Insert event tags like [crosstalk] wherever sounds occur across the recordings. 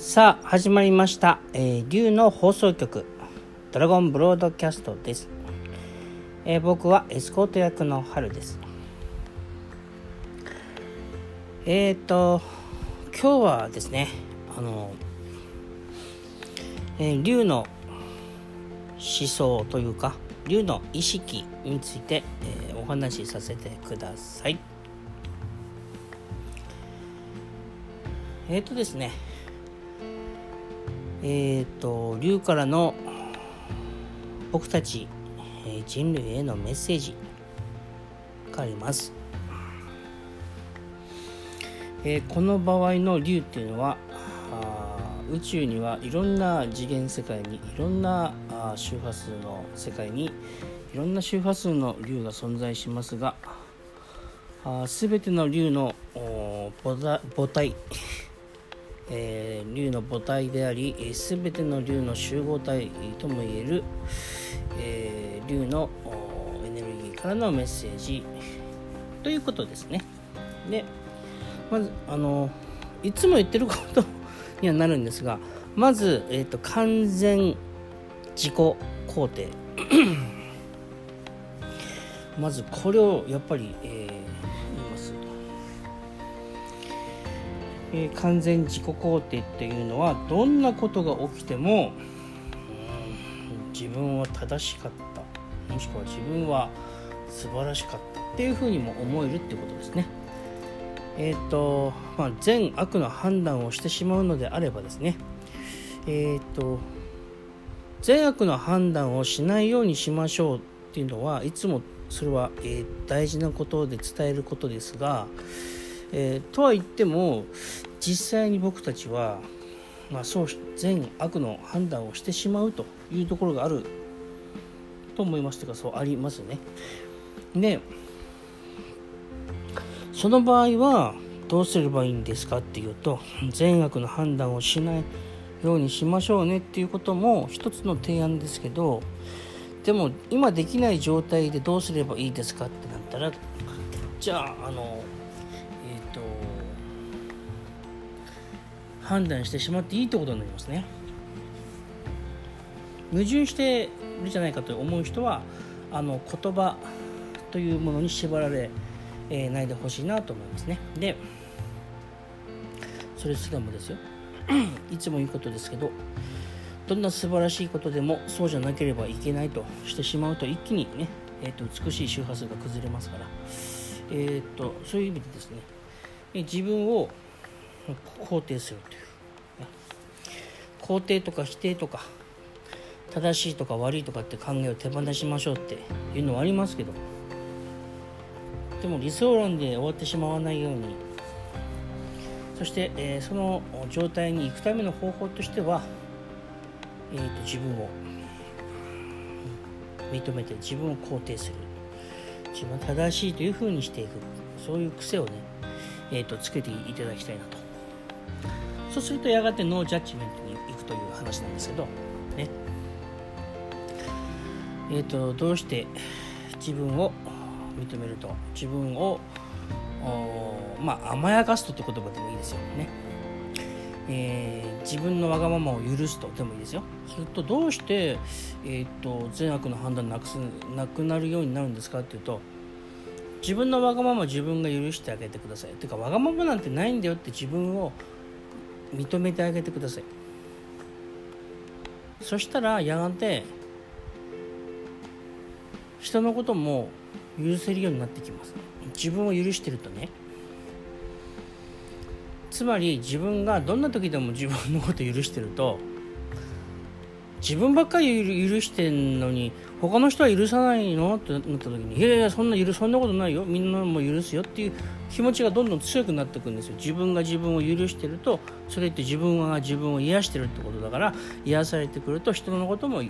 さあ始まりました、えー、竜の放送局ドラゴンブロードキャストです、えー僕はエスコート役の春です。えっ、ー、と今日はですねあの、えー竜の思想というか竜の意識について、えーお話しさせてください。えっ、とですねえっ、と竜からの僕たち、え人類へのメッセージがあります、えーこの場合の竜っていうのは宇宙にはいろんな次元世界にいろんな周波数の世界にいろんな周波数の竜が存在しますがすべての竜の母体えー竜の母体でありすべての竜の集合体ともいえる、えー竜のエネルギーからのメッセージということですね。でまずあのいつも言ってることにはなるんですがまず、えー、と完全自己肯定まずこれをやっぱり、えーえー完全自己肯定っていうのはどんなことが起きても自分は正しかったもしくは自分は素晴らしかったっていうふうにも思えるってことですね。えっ、と、まあ、善悪の判断をしてしまうのであればですねえっ、と善悪の判断をしないようにしましょうっていうのはいつもそれは、えー大事なことで伝えることですが、えーとは言っても実際に僕たちは、まあ、そう善悪の判断をしてしまうというところがあると思いますというかそうありますね。でその場合はどうすればいいんですかっていうと善悪の判断をしないようにしましょうねっていうことも一つの提案ですけどでも今できない状態でどうすればいいですかってなったらじゃああの判断してしまっていいってことになりますね。矛盾しているじゃないかと思う人はあの言葉というものに縛られ、えーないでほしいなと思いますね。でそれすらもですよ。[clears throat] いつも言うことですけどどんな素晴らしいことでもそうじゃなければいけないとしてしまうと一気にね、えー、と美しい周波数が崩れますから、えー、とそういう意味でですねえー自分を肯定するという、肯定とか否定とか正しいとか悪いとかって考えを手放しましょうっていうのはありますけど。でも理想論で終わってしまわないように。そして、えーその状態に行くための方法としては、えー、と自分を認めて自分を肯定する。自分は正しいというふうにしていく。そういう癖をね、えー、とつけていただきたいなと。そうするとやがてノージャッジメントに行くという話なんですけどね。えー、とどうして自分を認めると自分をまあ甘やかすとって言葉でもいいですよ。ね、えー自分のわがままを許すとでもいいですよ。するとどうして、えー、と善悪の判断なくすなくなるようになるんですかっていうと自分のわがまま自分が許してあげてください。てかわがままなんてないんだよって自分を認めてあげてください。そしたらやがて人のことも許せるようになってきます。自分を許してるとね。つまり自分がどんな時でも自分のことを許してると自分ばっかり許してんのに他の人は許さないの？ってなった時にいやいやそんな許そんなことないよ。みんなも許すよっていう気持ちがどんどん強くなっていくんですよ。自分が自分を許してるとそれって自分が自分を癒してるってことだから癒されてくると人のことも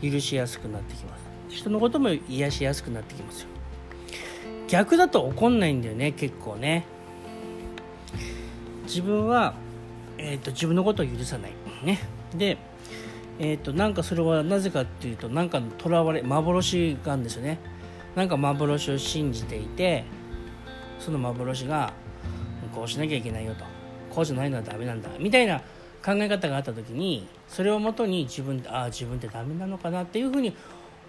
許しやすくなってきます。人のことも癒しやすくなってきますよ。逆だと怒んないんだよね結構ね。自分は、えー、と自分のことを許さない。ね。でえー、となんかそれはなぜかっていうとなんかとらわれ幻がんですよね。なんか幻を信じていてその幻がこうしなきゃいけないよと。こうじゃないのはダメなんだ。みたいな考え方があった時にそれをもとに自分ああ自分ってダメなのかなっていうふうに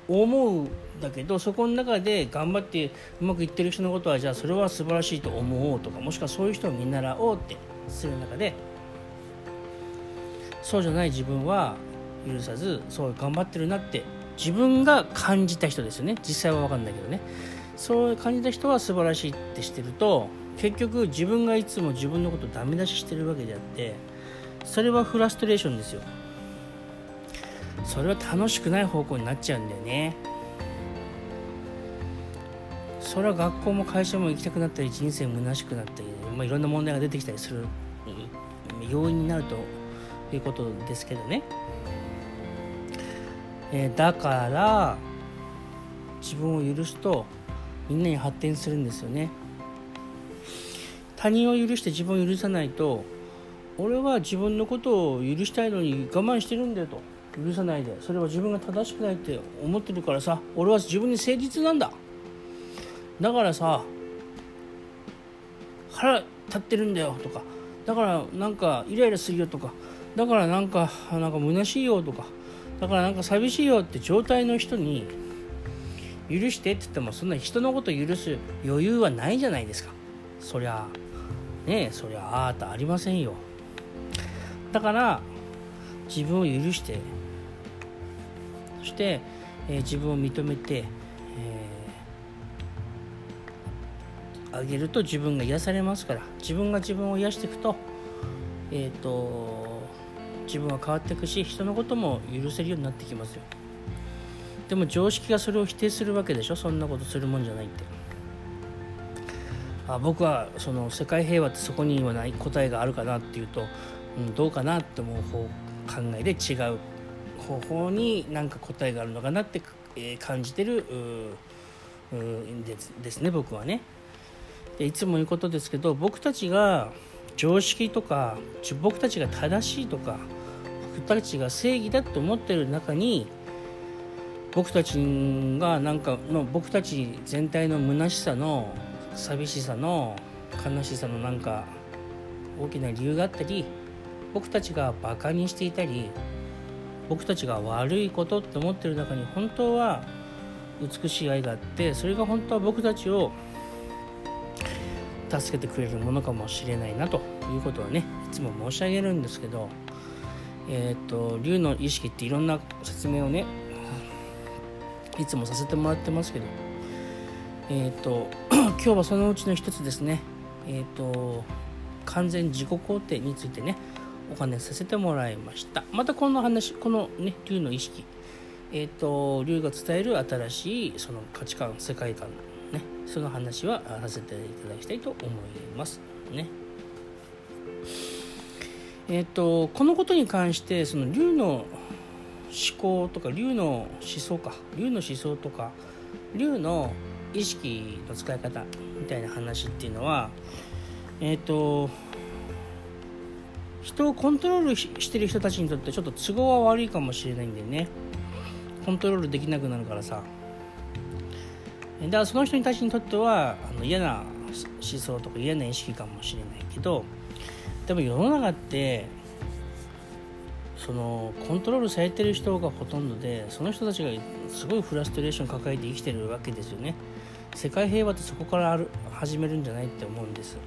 思うんだけどそこの中で頑張ってうまくいってる人のことはじゃあそれは素晴らしいと思おうとかもしくはそういう人を見習おうってする中でそうじゃない自分は許さずそう頑張ってるなって自分が感じた人ですよね。実際は分かんないけどね。そう感じた人は素晴らしいってしてると結局自分がいつも自分のことダメ出ししてるわけであってそれはフラストレーションですよ。それは楽しくない方向になっちゃうんだよね。それは学校も会社も行きたくなったり人生虚しくなったり、まあ、いろんな問題が出てきたりする要因になるということですけどね、えー、だから自分を許すとみんなに発展するんですよね。他人を許して自分を許さないと俺は自分のことを許したいのに我慢してるんだよと。許さないで。それは自分が正しくないって思ってるからさ。俺は自分に誠実なんだ。だからさ腹立ってるんだよとか。だからなんかイライラするよとか。だからなんかなんか虚しいよとか。だからなんか寂しいよって状態の人に許してって言ってもそんな人のこと許す余裕はないじゃないですか。そりゃねえそりゃああとありませんよ。だから自分を許してそして、えー、自分を認めて、えー、あげると自分が癒されますから。自分が自分を癒していくと,、えーと、自分は変わっていくし人のことも許せるようになってきますよ。でも常識がそれを否定するわけでしょ。そんなことするもんじゃないって。あ僕はその世界平和ってそこにはない答えがあるかなっていうと、うん、どうかなって思う方考えで違う方法に何か答えがあるのかなって、え、感じてるですですね僕はね。でいつも言うことですけど僕たちが常識とか僕たちが正しいとか僕たちが正義だと思ってる中に僕たちがなんかの僕たち全体の虚しさの寂しさの悲しさのなんか大きな理由があったり僕たちがバカにしていたり僕たちが悪いことって思ってる中に本当は美しい愛があってそれが本当は僕たちを助けてくれるものかもしれないなということはねいつも申し上げるんですけどえっ、と竜の意識っていろんな説明をねいつもさせてもらってますけどえっ、と [clears throat] 今日はそのうちの一つですねえっ、と完全自己肯定についてねお話しさせてもらいました。またこの話このね竜の意識えっ、と竜が伝える新しいその価値観世界観ねその話はさせていただきたいと思います。ね。えっ、ー、とこのことに関してその竜の思考とか竜の思想か竜の思想とか竜の意識の使い方みたいな話っていうのはえっ、ー、と人をコントロールしてる人たちにとってちょっと都合は悪いかもしれないんだよね。コントロールできなくなるからさ。だからその人たちにとってはあの嫌な思想とか嫌な意識かもしれないけどでも世の中ってそのコントロールされてる人がほとんどでその人たちがすごいフラストレーション抱えて生きてるわけですよね。世界平和ってそこからある始めるんじゃないって思うんです、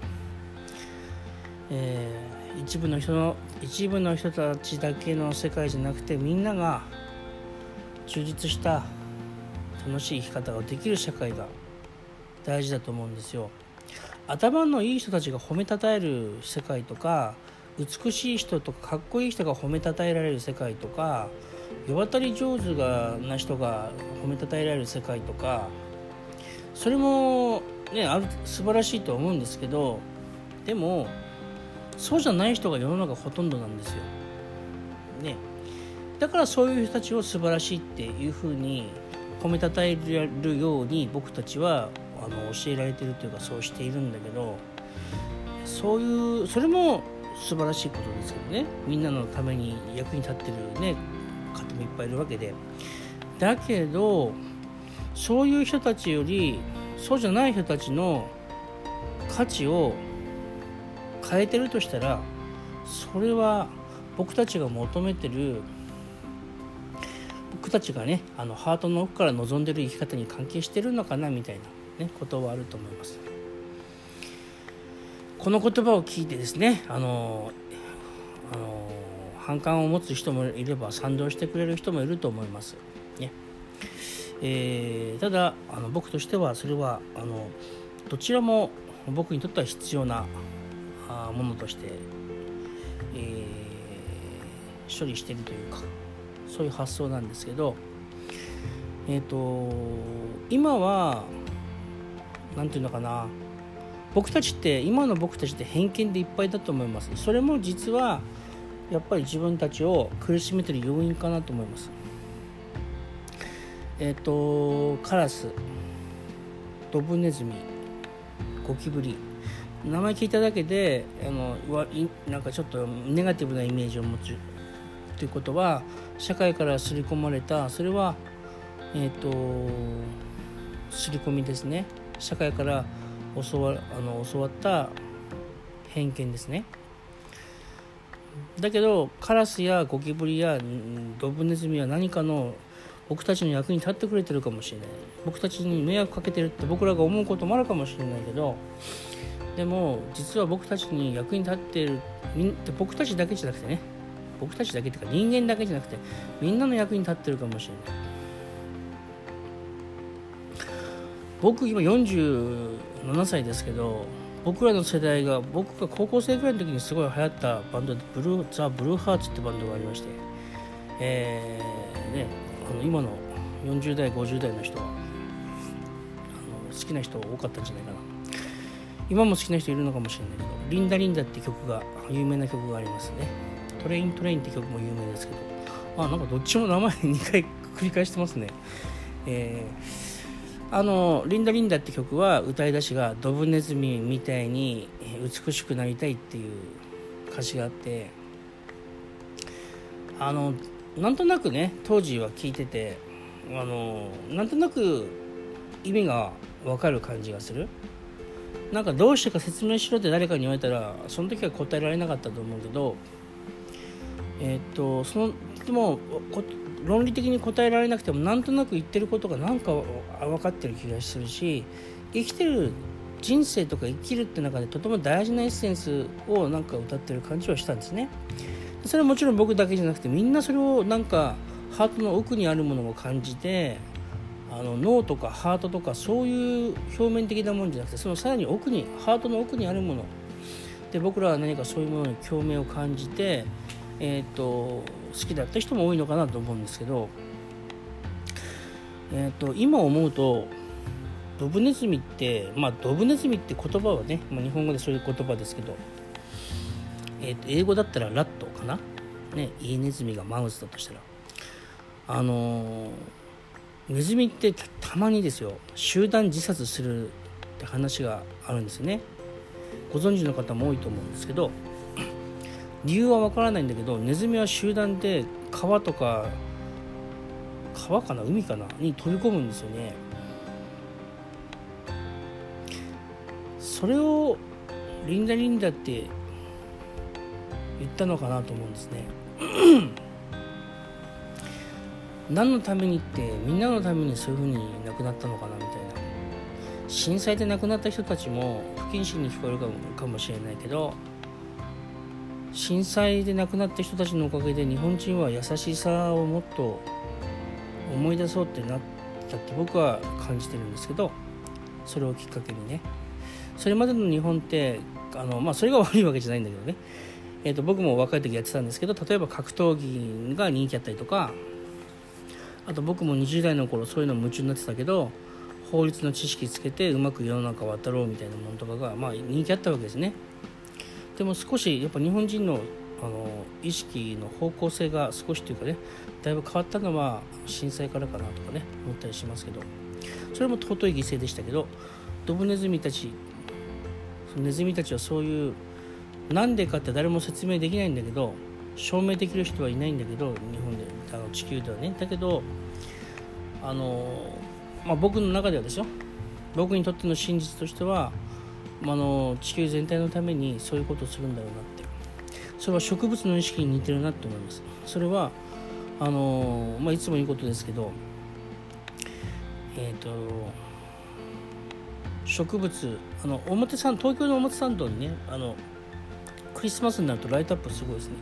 えー一部の人の一部の人たちだけの世界じゃなくてみんなが充実した楽しい生き方ができる社会が大事だと思うんですよ頭のいい人たちが褒めたたえる世界とか美しい人とかかっこいい人が褒めたたえられる世界とか世渡り上手がな人が褒めたたえられる世界とかそれもねある素晴らしいと思うんですけどでもそうじゃない人が世の中ほとんどなんですよ。ね、だからそういう人たちを素晴らしいっていうふうに褒めたたえるように僕たちはあの教えられてるというかそうしているんだけどそういうそれも素晴らしいことですけどね。みんなのために役に立ってるね方もいっぱいいるわけで。だけどそういう人たちよりそうじゃない人たちの価値を変えてるとしたらそれは僕たちが求めてる僕たちがねあのハートの奥から望んでる生き方に関係してるのかなみたいな、ね、ことはあると思います。この言葉を聞いてですねあのあの反感を持つ人もいれば賛同してくれる人もいると思います。ねえー、ただあの僕としてはそれはあのどちらも僕にとっては必要なものとして、えー、処理してるというかそういう発想なんですけどえっ、ー、と今は何て言うのかな僕たちって今の僕たちって偏見でいっぱいだと思います。それも実はやっぱり自分たちを苦しめてる要因かなと思います。えっ、ー、とカラスドブネズミゴキブリ名前聞いただけであのなんかちょっとネガティブなイメージを持つということは社会から刷り込まれたそれはえっ、ー、と刷り込みですね。社会から教わあの教わった偏見ですね。だけどカラスやゴキブリやドブネズミは何かの僕たちの役に立ってくれてるかもしれない。僕たちに迷惑かけてるって僕らが思うこともあるかもしれないけどでも実は僕たちに役に立っている僕たちだけじゃなくてね僕たちだけっていうか人間だけじゃなくてみんなの役に立ってるかもしれない。僕今47歳ですけど僕らの世代が僕が高校生ぐらいの時にすごい流行ったバンドでブルーザ・ブルーハーツってバンドがありましてえー、ねあの今の40代50代の人はあの好きな人多かったんじゃないかな。今も好きな人いるのかもしれないけど「リンダリンダ」って曲が有名な曲がありますね。トレイントレインって曲も有名ですけど。あなんかどっちも名前 [laughs] 2回繰り返してますね。えー、あの「リンダリンダ」って曲は歌い出しが「ドブネズミみたいに美しくなりたい」っていう歌詞があって。あのなんとなくね当時は聞いててあのなんとなく意味が分かる感じがする。なんかどうしてか説明しろって誰かに言われたらその時は答えられなかったと思うけどえー、っとそのでも論理的に答えられなくてもなんとなく言ってることがなんか分かってる気がするし生きてる人生とか生きるって中でとても大事なエッセンスをなんか歌ってる感じはしたんですね。それはもちろん僕だけじゃなくてみんなそれをなんかハートの奥にあるものを感じてあの脳とかハートとかそういう表面的なもんじゃなくてそのさらに奥にハートの奥にあるもので僕らは何かそういうものに共鳴を感じて、えーと、好きだった人も多いのかなと思うんですけど、えーと、今思うとドブネズミってまあドブネズミって言葉はね、まあ、日本語でそういう言葉ですけど、えーと、英語だったらラットかな、ね、イエネズミがマウスだとしたら。あのーネズミってたまにですよ集団自殺するって話があるんですよね。ご存知の方も多いと思うんですけど理由はわからないんだけどネズミは集団で川とか川かな海かなに飛び込むんですよね。それをリンダリンダって言ったのかなと思うんですね。[clears throat] 何のためにってみんなのためにそういうふうに亡くなったのかなみたいな。震災で亡くなった人たちも不謹慎に聞こえるかもかもしれないけど震災で亡くなった人たちのおかげで日本人は優しさをもっと思い出そうってなったって僕は感じてるんですけどそれをきっかけにね。それまでの日本ってあの、まあ、それが悪いわけじゃないんだけどね、えー、と僕も若い時やってたんですけど例えば格闘技が人気あったりとかあと僕も20代の頃そういうの夢中になってたけど法律の知識つけてうまく世の中渡ろうみたいなものとかが、まあ、人気あったわけですね。でも少しやっぱ日本人のあの意識の方向性が少しというかねだいぶ変わったのは震災からかなとかね思ったりしますけど。それも尊い犠牲でしたけどドブネズミたちネズミたちはそういうなんでかって誰も説明できないんだけど証明できる人はいないんだけど日本であの地球ではね。だけどあの、まあ、僕の中ではですよ。僕にとっての真実としては、あ、の地球全体のためにそういうことをするんだろうなって。それは植物の意識に似てるなと思います。それはあのまあ、いつも言うことですけどえっ、ー、と植物あの表参東京の表参道にねあのクリスマスになるとライトアップすごいですね。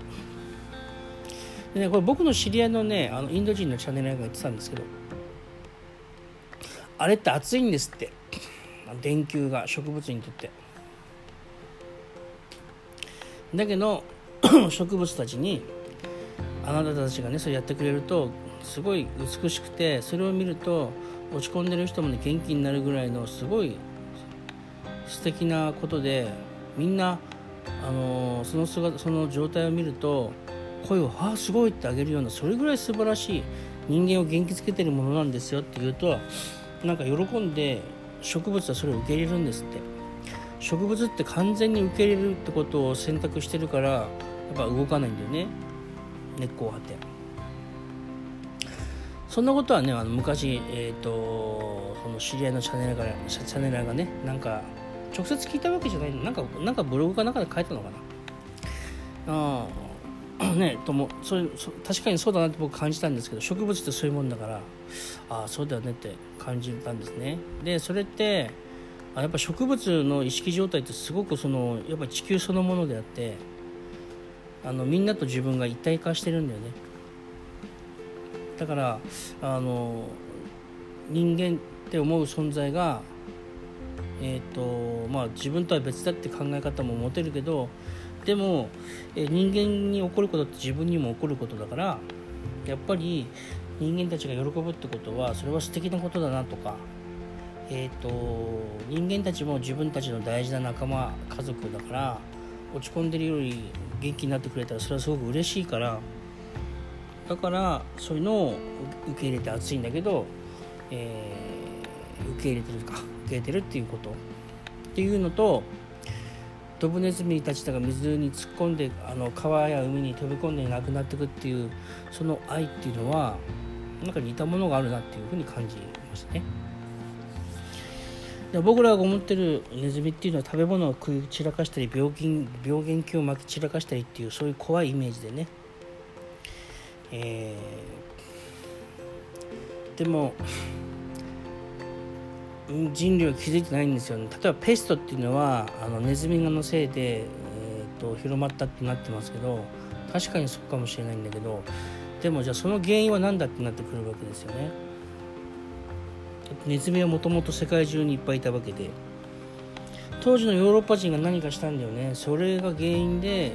でねこれ僕の知り合いのねあのインド人のチャンネルが言ってたんですけどあれって暑いんですって。電球が植物にとってだけど [clears throat] 植物たちにあなたたちがねそれやってくれるとすごい美しくてそれを見ると落ち込んでる人もね元気になるぐらいのすごい素敵なことでみんな、あのー、その姿その状態を見ると声を「ああすごい!」ってあげるようなそれぐらい素晴らしい人間を元気づけてるものなんですよって言うとなんか喜んで植物はそれを受け入れるんですって。植物って完全に受け入れるってことを選択してるからやっぱ動かないんだよね。根っこを張って。そんなことはねあの昔、えーと、その知り合いのチャネルがチャネルがねなんか直接聞いたわけじゃないなんかなんかブログかなんかで書いたのかな。あ [clears throat] ねともそういう確かにそうだなって僕感じたんですけど植物ってそういうもんだからああそうだよねって感じたんですね。でそれってあやっぱ植物の意識状態ってすごくそのやっぱ地球そのものであってあのみんなと自分が一体化してるんだよね。だからあの人間って思う存在がえーとまあ、自分とは別だって考え方も持てるけどでも、え人間に起こることって自分にも起こることだからやっぱり人間たちが喜ぶってことはそれは素敵なことだなとか、えーと、人間たちも自分たちの大事な仲間家族だから落ち込んでるより元気になってくれたらそれはすごく嬉しいからだからそういうのを受け入れて熱いんだけど、えー、受け入れてるか受け入れてるっていうこと。っていうのとドブネズミたちが水に突っ込んであの川や海に飛び込んでなくなっていくっていうその愛っていうのはなんか似たものがあるなっていうふうに感じましたね。で僕らが思ってるネズミっていうのは食べ物を食い散らかしたり病気病原菌をまき散らかしたりっていうそういう怖いイメージでね、えー、でも人類は気づいてないんですよね。例えばペストっていうのはあのネズミのせいで、えーと、広まったってなってますけど確かにそうかもしれないんだけどでもじゃあその原因は何だってなってくるわけですよね。ネズミはもともと世界中にいっぱいいたわけで。当時のヨーロッパ人が何かしたんだよね。それが原因で、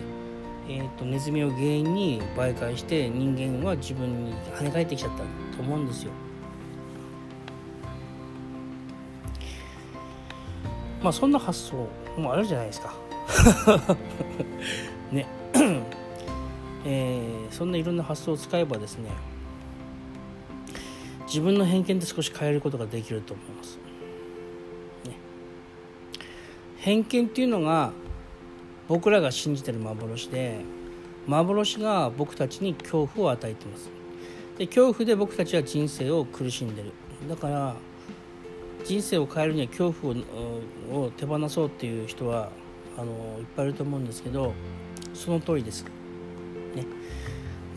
えーと、ネズミを原因に媒介して人間は自分に跳ね返ってきちゃったと思うんですよ。まあそんな発想もあるじゃないですか。[laughs] ね。[clears throat] えー、そんないろんな発想を使えばですね自分の偏見で少し変えることができると思います、ね、偏見っていうのが僕らが信じてる幻で幻が僕たちに恐怖を与えてます。で恐怖で僕たちは人生を苦しんでる。だから人生を変えるには恐怖をを手放そうっていう人はあのいっぱいいると思うんですけどその通りです。ね、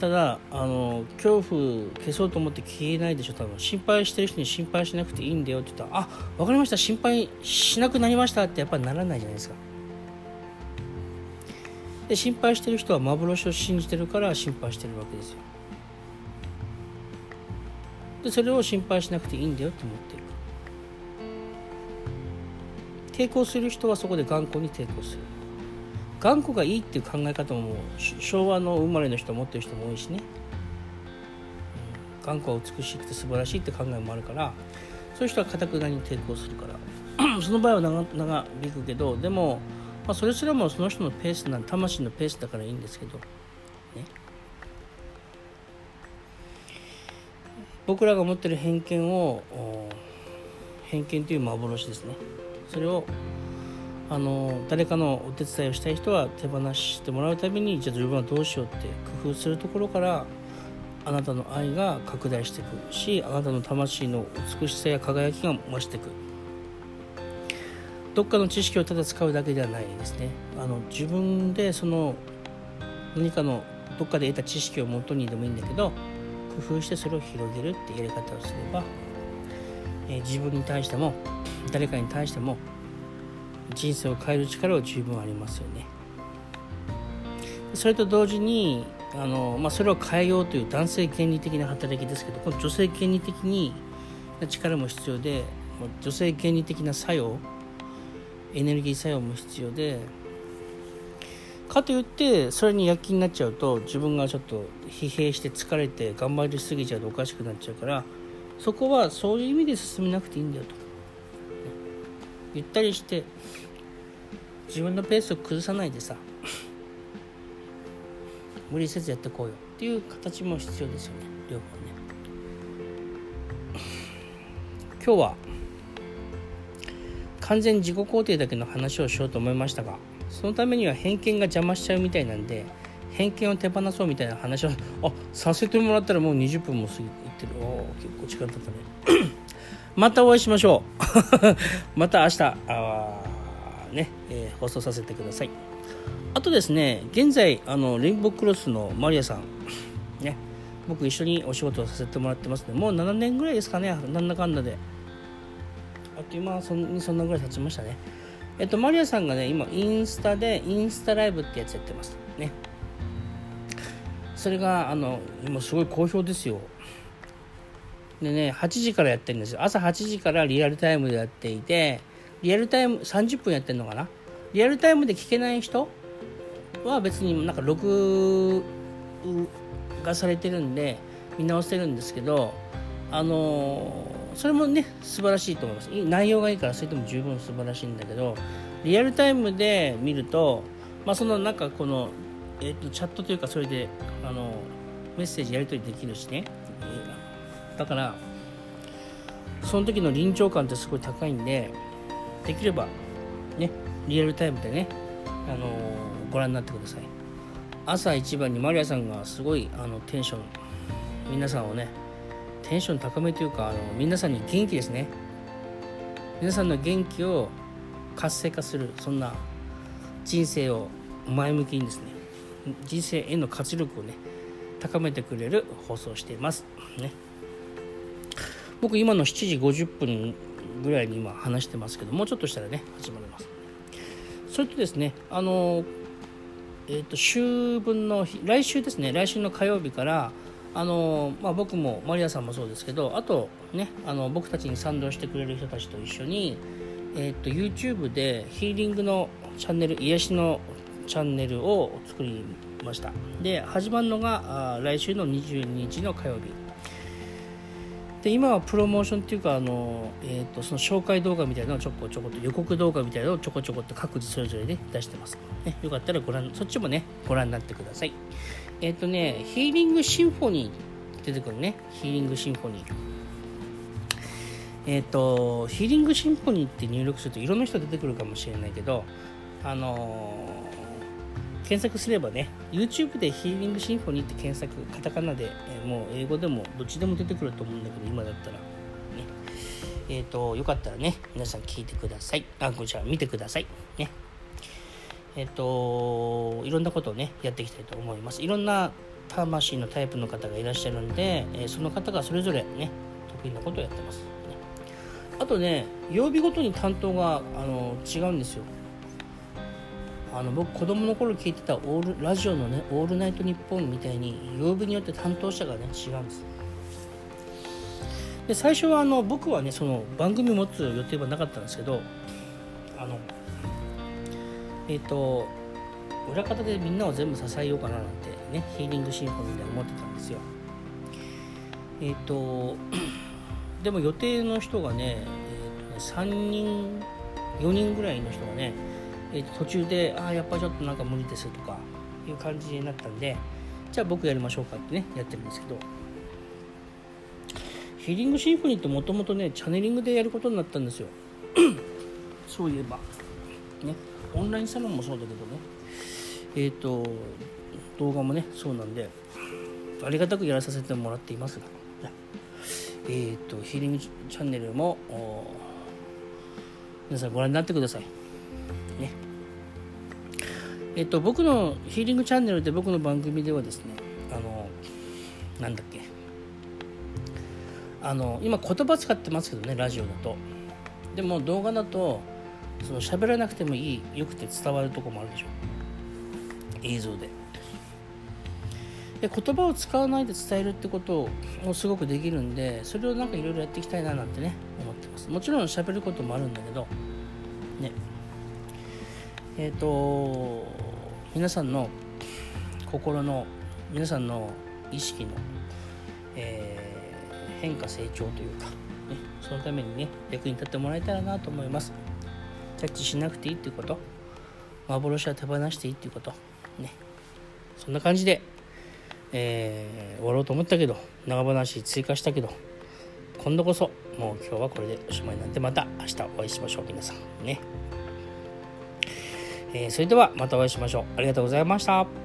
ただあの恐怖消そうと思って消えないでしょ多分心配してる人に心配しなくていいんだよって言ったら「あ分かりました心配しなくなりました」ってやっぱりならないじゃないですか。で心配してる人は幻を信じてるから心配してるわけですよ。でそれを心配しなくていいんだよって思ってる。抵抗する人はそこで頑固に抵抗する。頑固がいいっていう考え方も昭和の生まれの人持ってる人も多いしね、頑固は美しくて素晴らしいって考えもあるからそういう人はかたくなに抵抗するから。[clears throat] その場合は長長引くけどでも、まあ、それすらもその人のペースなん魂のペースだからいいんですけど。ね。僕らが持ってる偏見を偏見という幻ですね。それをあの誰かのお手伝いをしたい人は手放してもらうためにじゃあ自分はどうしようって工夫するところからあなたの愛が拡大していくしあなたの魂の美しさや輝きが増していく。どっかの知識をただ使うだけではないですね。あの自分でその何かのどっかで得た知識をもとにでもいいんだけど工夫してそれを広げるってやり方をすれば、え、自分に対しても誰かに対しても人生を変える力は十分ありますよね。それと同時にあの、まあ、それを変えようという男性権利的な働きですけどこの女性権利的に力も必要で女性権利的な作用エネルギー作用も必要でかといってそれに躍起になっちゃうと自分がちょっと疲弊して疲れて頑張りすぎちゃうとおかしくなっちゃうからそこはそういう意味で進めなくていいんだよと。ゆったりして自分のペースを崩さないでさ無理せずやってこうよっていう形も必要ですよね両方ね今日は完全自己肯定だけの話をしようと思いましたがそのためには偏見が邪魔しちゃうみたいなんで偏見を手放そうみたいな話をあさせてもらったらもう20分も過ぎてる。お結構時間経ったね。[clears throat] またお会いしましょう。[laughs] また明日。あね、えー、放送させてください。あとですね現在あのレインボークロスのマリアさん。ね僕一緒にお仕事をさせてもらってますね。もう7年ぐらいですかね。なんだかんだで。あっという間そんそんなぐらい経ちましたね。えっとマリアさんがね今インスタでインスタライブってやつやってます。ね。それがあの今すごい好評ですよ。でね8時からやってるんですよ。朝8時からリアルタイムでやっていてリアルタイム30分やってるのかな？リアルタイムで聞けない人は別になんか録画されてるんで見直せるんですけどあのそれもね素晴らしいと思います。内容がいいからそれでも十分素晴らしいんだけどリアルタイムで見ると、まあ、そのなんかこの、えーと、チャットというかそれであのメッセージやり取りできるしねだからその時の臨場感ってすごい高いんでできればねリアルタイムでねあのご覧になってください。朝一番にマリアさんがすごいあのテンション皆さんをねテンション高めというかあの皆さんに元気ですね。皆さんの元気を活性化するそんな人生を前向きにですね人生への活力をね高めてくれる放送をしています。ね。僕今の7時50分ぐらいに今話してますけどもうちょっとしたらね始まります。それとですねあのえーと、週分の来週ですね来週の火曜日からあの、まあ、僕もマリアさんもそうですけどあとねあの僕たちに賛同してくれる人たちと一緒に、えーと、YouTube でヒーリングのチャンネル癒しのチャンネルを作りました。で始まるのが来週の22日の火曜日。で今はプロモーションっていうかあの、えーと、その紹介動画みたいなのをちょこちょこと予告動画みたいなのをちょこちょこっと各自それぞれで出してます、ね、よかったらご覧そっちもねご覧になってください。えっ、ー、とねヒーリングシンフォニー出てくるね。ヒーリングシンフォニー。えっ、ー、とヒーリングシンフォニーって入力するといろんな人出てくるかもしれないけどあの検索すればね YouTube でヒーリングシンフォニーって検索カタカナで、え、もう英語でもどっちでも出てくると思うんだけど今だったらね。えっ、ー、とよかったらね皆さん聞いてください。あこちら見てください。ね。えっ、ー、といろんなことをねやっていきたいと思います。いろんな魂のタイプの方がいらっしゃるんで、えその方がそれぞれね得意なことをやってます、ね、あとね曜日ごとに担当があの違うんですよ。あの僕子供の頃聞いてたオールラジオのね「オールナイトニッポン」みたいに曜日によって担当者がね違うんです。で最初はあの僕はねその番組持つ予定はなかったんですけどあのえっ、ー、と裏方でみんなを全部支えようかななんてねヒーリングシンフォニーで思ってたんですよ。えっ、ー、とでも予定の人がね,、えー、とね3人4人ぐらいの人がねえー、途中で「ああやっぱちょっとなんか無理です」とかいう感じになったんでじゃあ僕やりましょうかってねやってるんですけど。ヒーリングシンフォニーってもともとねチャネリングでやることになったんですよ。[clears throat] そういえば。ねオンラインサロンもそうだけどね。えっ、ー、と動画もねそうなんでありがたくやらさせてもらっていますが、えっ、ー、とヒーリングチャンネルも皆さんご覧になってください。ね。えっと僕のヒーリングチャンネルで僕の番組ではですねあのなんだっけ。あの今言葉使ってますけどねラジオだと。でも動画だとその喋らなくてもいいよくて伝わるとこもあるでしょ。映像で。で言葉を使わないで伝えるってこともすごくできるんでそれをなんかいろいろやっていきたいななんてね思ってます。もちろん喋ることもあるんだけどね。えっ、ー、と皆さんの心の皆さんの意識の、えー、変化成長というか、ね、そのためにね役に立ってもらえたらなと思います。キャッチしなくていいっていうこと。幻は手放していいっていうこと。ね。そんな感じでえー、終わろうと思ったけど長話追加したけど今度こそもう今日はこれでおしまいなんでまた明日お会いしましょう皆さん。ね、えー、それではまたお会いしましょう。ありがとうございました。